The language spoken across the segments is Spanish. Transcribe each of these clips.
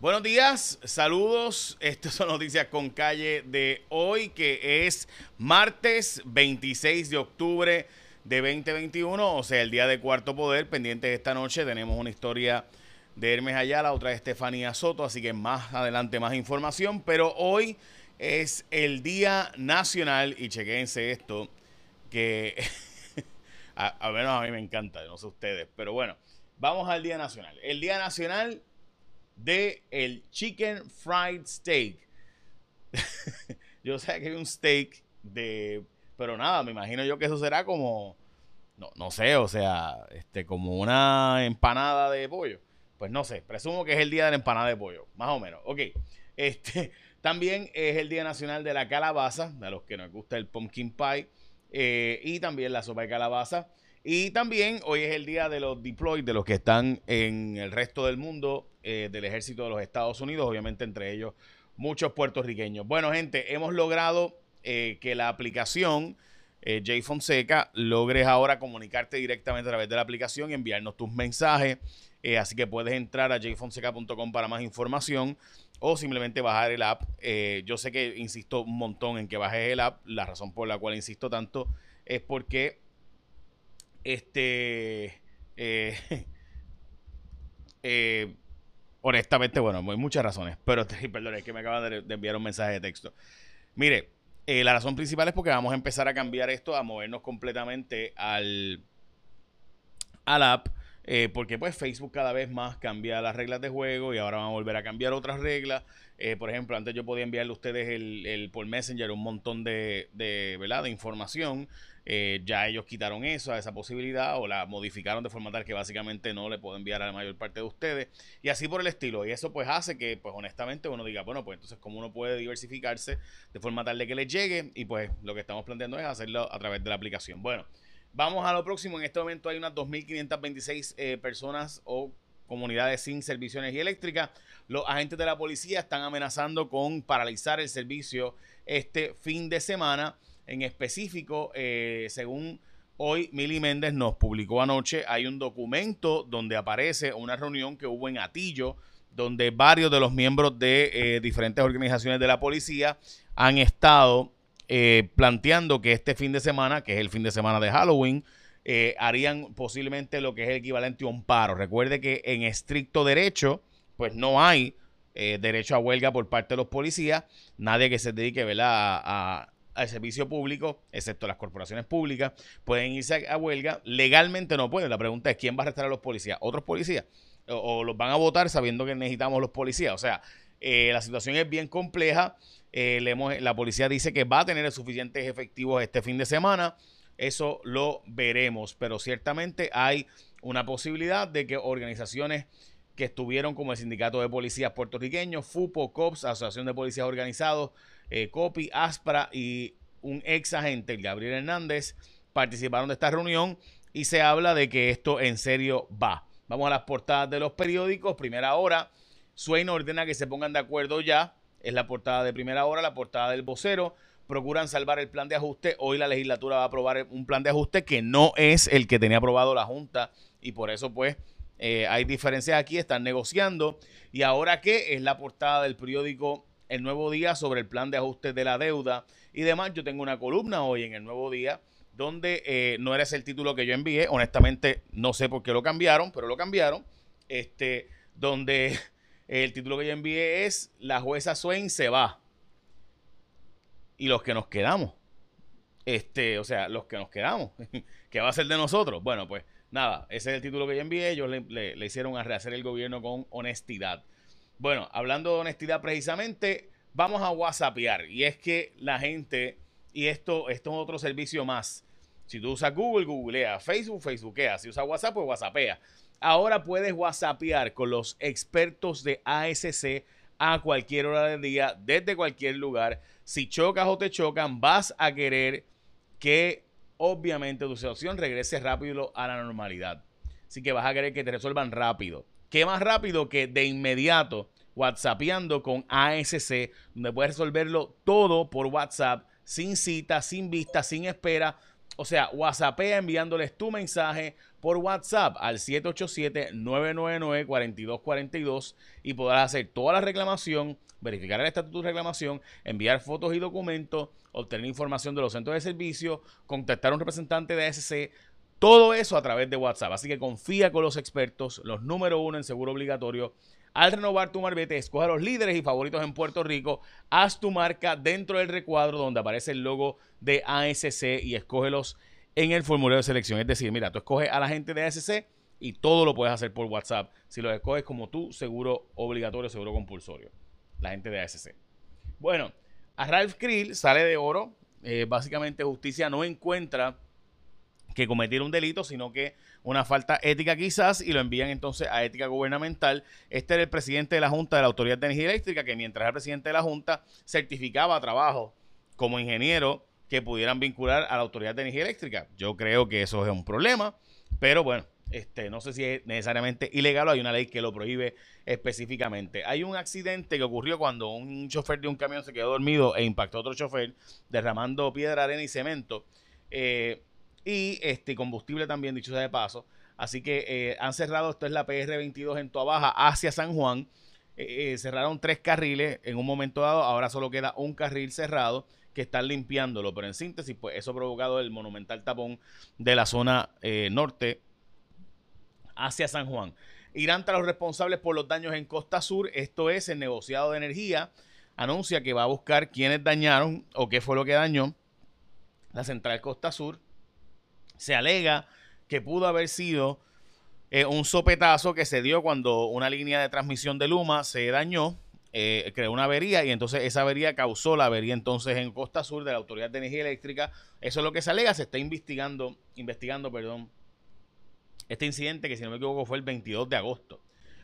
Buenos días, saludos. Estas son noticias con calle de hoy, que es martes 26 de octubre de 2021, o sea, el día de cuarto poder. Pendiente de esta noche tenemos una historia de Hermes Ayala, otra de Estefanía Soto, así que más adelante más información. Pero hoy es el Día Nacional, y chequense esto, que a, menos a mí me encanta, no sé ustedes, pero bueno, vamos al Día Nacional. El Día Nacional de el Chicken Fried Steak. yo sé que hay un steak de... Pero nada, me imagino yo que eso será como... No, no sé, o sea, este, como una empanada de pollo. Pues no sé, presumo que es el día de la empanada de pollo, más o menos. Ok, este, también es el Día Nacional de la Calabaza, a los que nos gusta el pumpkin pie, eh, y también la sopa de calabaza. Y también hoy es el día de los deployed, de los que están en el resto del mundo eh, del ejército de los Estados Unidos, obviamente entre ellos muchos puertorriqueños. Bueno, gente, hemos logrado eh, que la aplicación eh, J Fonseca logres ahora comunicarte directamente a través de la aplicación y enviarnos tus mensajes. así que puedes entrar a jfonseca.com para más información o simplemente bajar el app. yo sé que insisto un montón en que bajes el app. La razón por la cual insisto tanto es porque este eh, honestamente, bueno, hay muchas razones, pero perdón, es que me acaban de, enviar un mensaje de texto. Mire, eh, la razón principal es porque vamos a empezar a cambiar esto, a movernos completamente al, al app, eh, porque pues Facebook cada vez más cambia las reglas de juego y ahora vamos a volver a cambiar otras reglas. Eh, por ejemplo, antes yo podía enviarle a ustedes el, el por Messenger un montón de, de, ¿verdad? de información eh, ya ellos quitaron eso, esa posibilidad, o la modificaron de forma tal que básicamente no le puedo enviar a la mayor parte de ustedes, y así por el estilo. Y eso pues hace que, pues honestamente, uno diga, bueno, pues entonces cómo uno puede diversificarse de forma tal de que les llegue, y pues lo que estamos planteando es hacerlo a través de la aplicación. Bueno, vamos a lo próximo. En este momento hay unas 2.526 eh, personas o comunidades sin servicio de energía eléctrica. Los agentes de la policía están amenazando con paralizar el servicio este fin de semana. En específico, eh, según hoy Mili Méndez nos publicó anoche, hay un documento donde aparece una reunión que hubo en Atillo, donde varios de los miembros de eh, diferentes organizaciones de la policía han estado eh, planteando que este fin de semana, que es el fin de semana de Halloween, harían posiblemente lo que es el equivalente a un paro. Recuerde que en estricto derecho, pues no hay derecho a huelga por parte de los policías, nadie que se dedique a, al servicio público, excepto las corporaciones públicas, pueden irse a, huelga. Legalmente no pueden. La pregunta es quién va a arrestar a los policías, otros policías, o, los van a votar sabiendo que necesitamos los policías. O sea, eh, la situación es bien compleja. Eh, la policía dice que va a tener suficientes efectivos este fin de semana. Eso lo veremos, pero ciertamente hay una posibilidad de que organizaciones que estuvieron como el Sindicato de Policías Puertorriqueños, FUPO, COPS, Asociación de Policías Organizados, eh, Copi, Aspra y un ex agente, Gabriel Hernández, participaron de esta reunión y se habla de que esto en serio va. Vamos a las portadas de los periódicos. Primera hora, Swain ordena que se pongan de acuerdo ya. Es la portada de primera hora, la portada del vocero. Procuran salvar el plan de ajuste. Hoy la legislatura va a aprobar un plan de ajuste que no es el que tenía aprobado la Junta y por eso pues eh, hay diferencias aquí, están negociando. Y ahora qué es la portada del periódico el nuevo día sobre el plan de ajuste de la deuda y demás. Yo tengo una columna hoy en el nuevo día donde eh, no era ese el título que yo envié. Honestamente, no sé por qué lo cambiaron, pero lo cambiaron. Este, donde el título que yo envié es La jueza Swain se va. Y los que nos quedamos. Este, o sea, los que nos quedamos. ¿Qué va a ser de nosotros? Bueno, pues nada, ese es el título que yo envié. Ellos le, le hicieron a rehacer el gobierno con honestidad. Bueno, hablando de honestidad precisamente, vamos a WhatsAppear. Y es que la gente, y esto, esto es otro servicio más. Si tú usas Google, googlea. Facebook, Facebookea. Si usas WhatsApp, pues WhatsAppea. Ahora puedes WhatsAppear con los expertos de ASC a cualquier hora del día, desde cualquier lugar. Si chocas o te chocan, vas a querer que obviamente tu situación regrese rápido a la normalidad. Así que vas a querer que te resuelvan rápido. ¿Qué más rápido que de inmediato WhatsAppeando con ASC, donde puedes resolverlo todo por WhatsApp, sin cita, sin vista, sin espera? O sea, WhatsAppea enviándoles tu mensaje por WhatsApp al 787-999-4242 y podrás hacer toda la reclamación, verificar el estatus de reclamación, enviar fotos y documentos, obtener información de los centros de servicio, contactar a un representante de ASC, todo eso a través de WhatsApp. Así que confía con los expertos, los número uno en seguro obligatorio. Al renovar tu marbete, escoge a los líderes y favoritos en Puerto Rico, haz tu marca dentro del recuadro donde aparece el logo de ASC y escógelos en el formulario de selección. Es decir, mira, tú escoges a la gente de ASC y todo lo puedes hacer por WhatsApp si lo escoges como tu seguro obligatorio, seguro compulsorio. La gente de ASC. Bueno, a Ralph Krill sale de oro. Eh, básicamente justicia no encuentra que cometiera un delito, sino que una falta ética quizás, y lo envían entonces a ética gubernamental. Este era el presidente de la Junta de la Autoridad de Energía Eléctrica, que mientras era presidente de la Junta, certificaba trabajo como ingeniero que pudieran vincular a la Autoridad de Energía Eléctrica. Yo creo que eso es un problema, pero bueno, este, no sé si es necesariamente ilegal o hay una ley que lo prohíbe específicamente. Hay un accidente que ocurrió cuando un chofer de un camión se quedó dormido e impactó a otro chofer derramando piedra, arena y cemento. Eh, y este combustible también, dicho sea de paso. Así que eh, han cerrado, esto es la PR22 en Toa Baja hacia San Juan. Eh, eh, cerraron tres carriles en un momento dado, ahora solo queda un carril cerrado que están limpiándolo, pero en síntesis, pues eso ha provocado el monumental tapón de la zona norte hacia San Juan. Irán tras los responsables por los daños en Costa Sur, esto es el negociado de energía, anuncia que va a buscar quiénes dañaron o qué fue lo que dañó la central Costa Sur se alega que pudo haber sido eh, un sopetazo que se dio cuando una línea de transmisión de Luma se dañó, eh, creó una avería y entonces esa avería causó la avería entonces en Costa Sur de la Autoridad de Energía Eléctrica. Eso es lo que se alega, se está investigando, investigando, perdón, este incidente que si no me equivoco fue el 22 de agosto.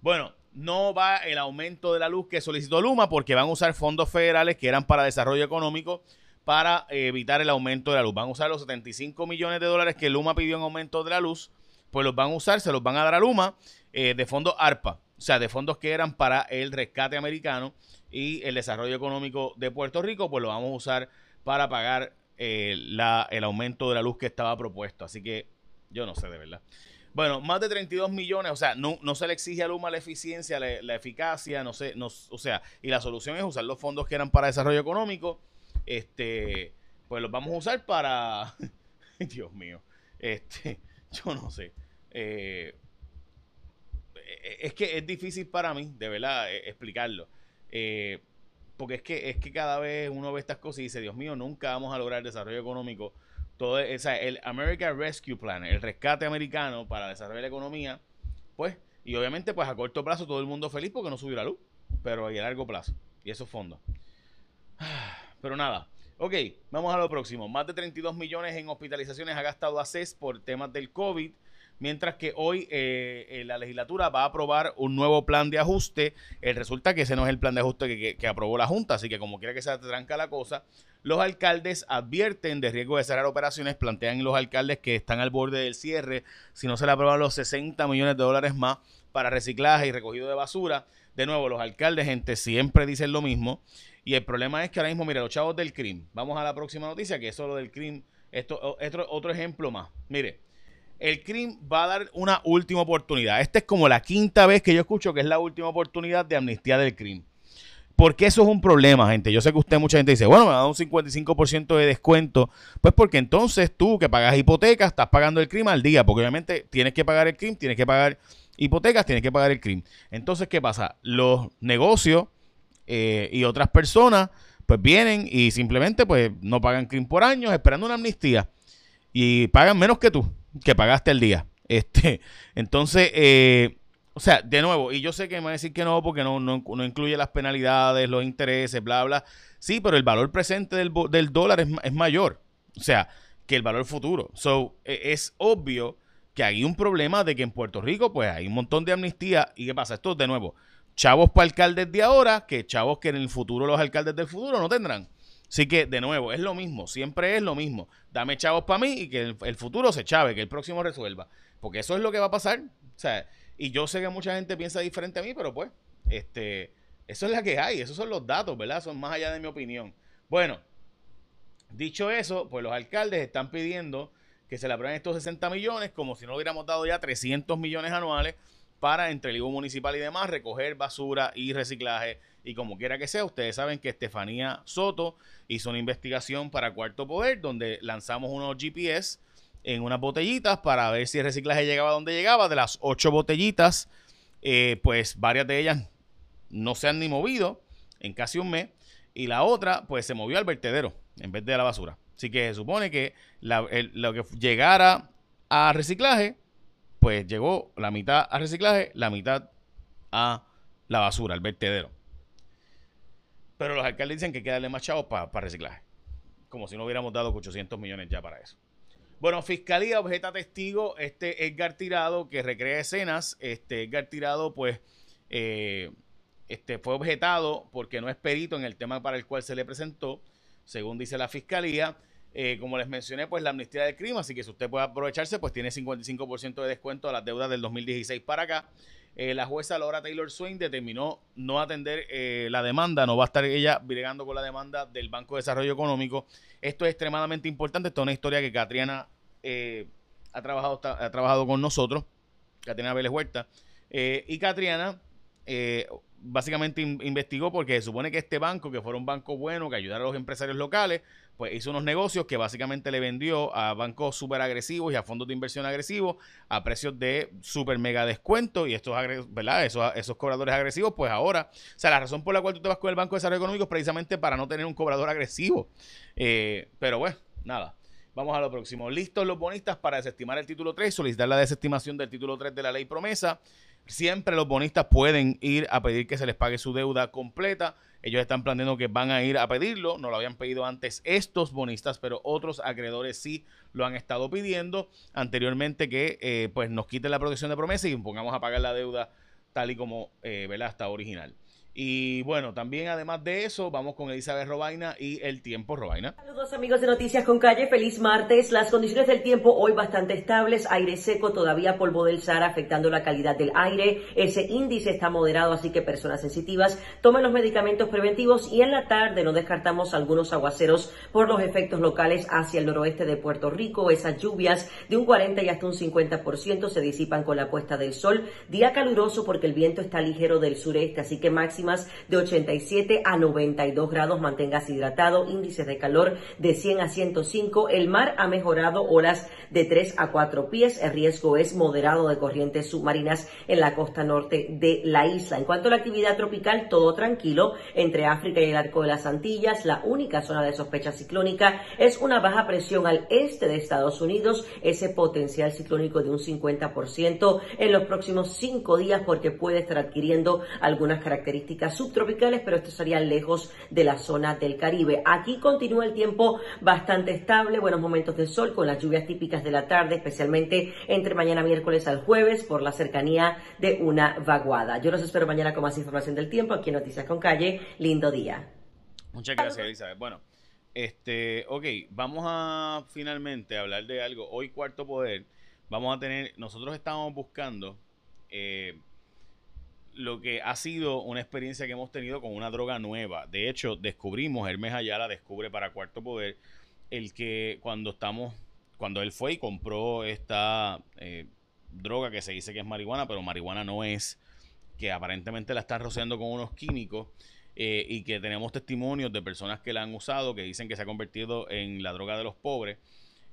Bueno, no va el aumento de la luz que solicitó Luma porque van a usar fondos federales que eran para desarrollo económico para evitar el aumento de la luz. Van a usar los 75 millones de dólares que Luma pidió en aumento de la luz, pues los van a usar, se los van a dar a Luma eh, de fondos ARPA, o sea, de fondos que eran para el rescate americano y el desarrollo económico de Puerto Rico, pues lo vamos a usar para pagar eh, la, el aumento de la luz que estaba propuesto. Así que yo no sé de verdad. Bueno, más de 32 millones, o sea, no, no se le exige a Luma la eficiencia, la, la eficacia, no sé, no, o sea, y la solución es usar los fondos que eran para desarrollo económico este, pues los vamos a usar para, Dios mío, este, yo no sé. Eh, es que es difícil para mí, de verdad, e, explicarlo. Eh, porque es que, es que cada vez uno ve estas cosas y dice, Dios mío, nunca vamos a lograr desarrollo económico. Todo, o sea, el American Rescue Plan, el rescate americano para desarrollar la economía, pues, y obviamente, pues a corto plazo todo el mundo feliz porque no subió la luz, pero a largo plazo, y esos fondos. Pero nada. Ok, vamos a lo próximo. Más de 32 millones en hospitalizaciones ha gastado ACES por temas del COVID, mientras que hoy eh, eh, la legislatura va a aprobar un nuevo plan de ajuste. Eh, resulta que ese no es el plan de ajuste que, aprobó la Junta, así que como quiera que se tranca la cosa, los alcaldes advierten de riesgo de cerrar operaciones, plantean los alcaldes que están al borde del cierre si no se le aprueban los 60 millones de dólares más para reciclaje y recogido de basura. De nuevo, los alcaldes, gente, siempre dicen lo mismo. Y el problema es que ahora mismo, mira, los chavos del CRIM, vamos a la próxima noticia, que es lo del CRIM, esto, otro, ejemplo más. Mire, el CRIM va a dar una última oportunidad. Esta es como la quinta vez que yo escucho que es la última oportunidad de amnistía del CRIM. qué eso es un problema, gente. Yo sé que usted, mucha gente dice, bueno, me da un 55% de descuento. Pues porque entonces tú que pagas hipoteca, estás pagando el CRIM al día. Porque obviamente tienes que pagar el CRIM, tienes que pagar hipotecas, tienes que pagar el CRIM. Entonces, ¿qué pasa? Los negocios eh, y otras personas pues vienen y simplemente pues no pagan crimen por años esperando una amnistía y pagan menos que tú, que pagaste el día. Este, entonces, eh, o sea, de nuevo, y yo sé que me van a decir que no porque no, no, incluye las penalidades, los intereses, bla, bla. Sí, pero el valor presente del, del dólar es, es, mayor, o sea, que el valor futuro. So, e, es obvio que hay un problema de que en Puerto Rico, pues hay un montón de amnistía. ¿Y qué pasa? Esto, de nuevo, chavos para alcaldes de ahora que chavos que en el futuro los alcaldes del futuro no tendrán. Así que, de nuevo, es lo mismo, siempre es lo mismo. Dame chavos para mí y que el, futuro se chave, que el próximo resuelva. Porque eso es lo que va a pasar. O sea, y yo sé que mucha gente piensa diferente a mí, pero pues, este, eso es la que hay, esos son los datos, ¿verdad? Son más allá de mi opinión. Bueno, dicho eso, pues los alcaldes están pidiendo que se le aprueben estos 60 millones, como si no hubiéramos dado ya 300 millones anuales para entre el IVU municipal y demás recoger basura y reciclaje. Y como quiera que sea, ustedes saben que Estefanía Soto hizo una investigación para Cuarto Poder, donde lanzamos unos GPS en unas botellitas para ver si el reciclaje llegaba donde llegaba. De las ocho botellitas, eh, pues varias de ellas no se han ni movido en casi un mes. Y la otra, pues se movió al vertedero en vez de a la basura. Así que se supone que lo que llegara a reciclaje, pues llegó la mitad a reciclaje, la mitad a la basura, al vertedero. Pero los alcaldes dicen que hay que darle más chavos para reciclaje. Como si no hubiéramos dado 800 millones ya para eso. Bueno, Fiscalía objeta testigo este Edgar Tirado que recrea escenas. Este Edgar Tirado, pues, eh, este, fue objetado porque no es perito en el tema para el cual se le presentó, según dice la Fiscalía. Eh, como les mencioné, pues la amnistía del crimen, así que si usted puede aprovecharse, pues tiene 55% de descuento a las deudas del 2016 para acá. Eh, la jueza Laura Taylor Swain determinó no atender eh, la demanda, no va a estar ella bregando con la demanda del Banco de Desarrollo Económico. Esto es extremadamente importante, esto es una historia que Catriana ha, trabajado, ha trabajado con nosotros, Catriana Vélez Huerta, y Catriana básicamente investigó porque se supone que este banco, que fuera un banco bueno, que ayudara a los empresarios locales, pues hizo unos negocios que básicamente le vendió a bancos súper agresivos y a fondos de inversión agresivos a precios de súper mega descuento y estos, ¿verdad? Esos, esos cobradores agresivos, pues ahora, o sea, la razón por la cual tú te vas con el Banco de Desarrollo Económico es precisamente para no tener un cobrador agresivo. Eh, pero bueno, nada. Vamos a lo próximo. Listos los bonistas para desestimar el título 3, solicitar la desestimación del título 3 de la ley promesa. Siempre los bonistas pueden ir a pedir que se les pague su deuda completa. Ellos están planteando que van a ir a pedirlo. No lo habían pedido antes estos bonistas, pero otros acreedores sí lo han estado pidiendo anteriormente que eh, pues nos quiten la protección de promesa y pongamos a pagar la deuda tal y como eh, está original. Y bueno, también además de eso, vamos con Elizabeth Robaina y el tiempo Robaina. Saludos amigos de Noticias con Calle, feliz martes. Las condiciones del tiempo hoy bastante estables, aire seco, todavía polvo del Sahara afectando la calidad del aire. Ese índice está moderado, así que personas sensitivas tomen los medicamentos preventivos y en la tarde no descartamos algunos aguaceros por los efectos locales hacia el noroeste de Puerto Rico. Esas lluvias de un 40 y hasta un 50% se disipan con la puesta del sol. Día caluroso porque el viento está ligero del sureste, así que máximo de 87 a 92 grados. Manténgase hidratado. Índices de calor de 100 a 105. El mar ha mejorado olas de 3 a 4 pies. El riesgo es moderado de corrientes submarinas en la costa norte de la isla. En cuanto a la actividad tropical, todo tranquilo entre África y el arco de las Antillas. La única zona de sospecha ciclónica es una baja presión al este de Estados Unidos. Ese potencial ciclónico de un 50% en los próximos cinco días porque puede estar adquiriendo algunas características subtropicales, pero esto estaría lejos de la zona del Caribe. Aquí continúa el tiempo bastante estable, buenos momentos de sol con las lluvias típicas de la tarde, especialmente entre mañana miércoles al jueves por la cercanía de una vaguada. Yo los espero mañana con más información del tiempo aquí en Noticias con Calle. Lindo día. Muchas gracias, Elizabeth. Bueno, este, ok, vamos a finalmente hablar de algo. Hoy Cuarto Poder, vamos a tener, nosotros estamos buscando eh, lo que ha sido una experiencia que hemos tenido con una droga nueva. De hecho, descubrimos, Hermes Ayala descubre para Cuarto Poder, el que cuando estamos, cuando él fue y compró esta eh, droga que se dice que es marihuana, pero marihuana no es, que aparentemente la están rociando con unos químicos. Eh, y que tenemos testimonios de personas que la han usado, que dicen que se ha convertido en la droga de los pobres.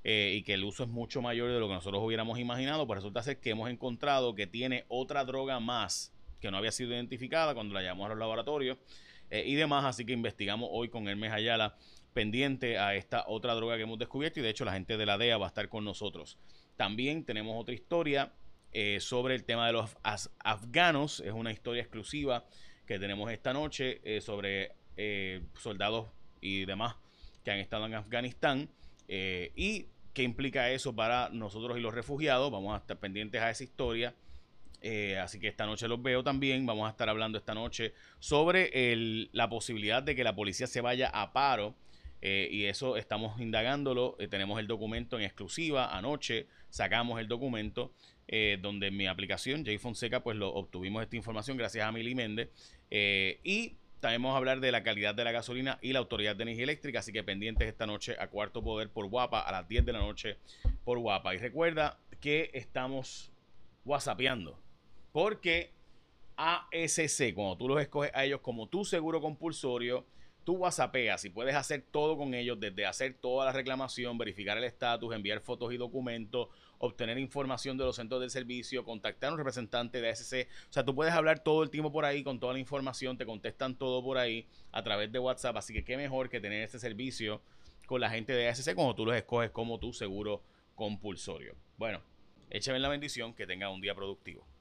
Eh, y que el uso es mucho mayor de lo que nosotros hubiéramos imaginado, pues resulta ser que hemos encontrado que tiene otra droga más que no había sido identificada cuando la llevamos a los laboratorios eh, y demás. Así que investigamos hoy con Hermes Ayala pendiente a esta otra droga que hemos descubierto y de hecho la gente de la DEA va a estar con nosotros. También tenemos otra historia eh, sobre el tema de los afganos. Es una historia exclusiva que tenemos esta noche eh, sobre soldados y demás que han estado en Afganistán y qué implica eso para nosotros y los refugiados. Vamos a estar pendientes a esa historia. Eh, así que esta noche los veo también. Vamos a estar hablando esta noche sobre la posibilidad de que la policía se vaya a paro. Eh, y eso estamos indagándolo. Eh, tenemos el documento en exclusiva. Anoche sacamos el documento donde mi aplicación, Jay Fonseca, pues lo obtuvimos esta información gracias a Mili Méndez. y También vamos a hablar de la calidad de la gasolina y la Autoridad de Energía Eléctrica. Así que pendientes esta noche a Cuarto Poder por Guapa a las 10 de la noche por Guapa. Y recuerda que estamos whatsappeando. Porque ASC, cuando tú los escoges a ellos como tu seguro compulsorio, tú whatsappeas y puedes hacer todo con ellos, desde hacer toda la reclamación, verificar el estatus, enviar fotos y documentos, obtener información de los centros de servicio, contactar a un representante de ASC. O sea, tú puedes hablar todo el tiempo por ahí con toda la información, te contestan todo por ahí a través de WhatsApp. Así que qué mejor que tener este servicio con la gente de ASC cuando tú los escoges como tu seguro compulsorio. Bueno, échame la bendición, que tenga un día productivo.